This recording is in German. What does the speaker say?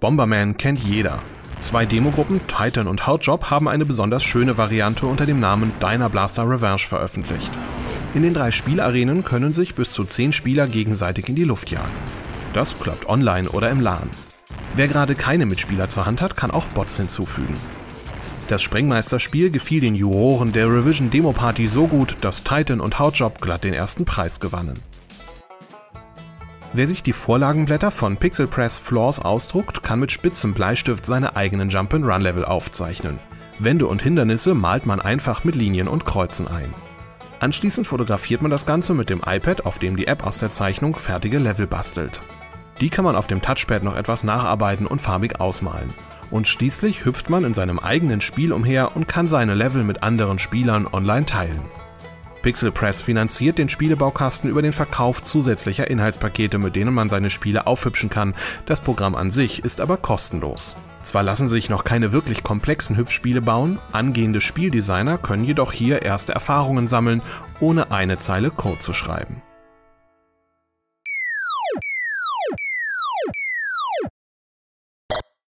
Bomberman kennt jeder. Zwei Demogruppen, Titan und Hotjob, haben eine besonders schöne Variante unter dem Namen Dyna Blaster Revenge veröffentlicht. In den drei Spielarenen können sich bis zu zehn Spieler gegenseitig in die Luft jagen. Das klappt online oder im LAN. Wer gerade keine Mitspieler zur Hand hat, kann auch Bots hinzufügen. Das Sprengmeisterspiel gefiel den Juroren der Revision Demo Party so gut, dass Titan und Hotjob glatt den ersten Preis gewannen. Wer sich die Vorlagenblätter von Pixel Press Floors ausdruckt, kann mit spitzem Bleistift seine eigenen Jump-and-Run-Level aufzeichnen. Wände und Hindernisse malt man einfach mit Linien und Kreuzen ein. Anschließend fotografiert man das Ganze mit dem iPad, auf dem die App aus der Zeichnung fertige Level bastelt. Die kann man auf dem Touchpad noch etwas nacharbeiten und farbig ausmalen. Und schließlich hüpft man in seinem eigenen Spiel umher und kann seine Level mit anderen Spielern online teilen. Pixel Press finanziert den Spielebaukasten über den Verkauf zusätzlicher Inhaltspakete, mit denen man seine Spiele aufhübschen kann. Das Programm an sich ist aber kostenlos. Zwar lassen sich noch keine wirklich komplexen Hüpfspiele bauen, angehende Spieldesigner können jedoch hier erste Erfahrungen sammeln, ohne eine Zeile Code zu schreiben.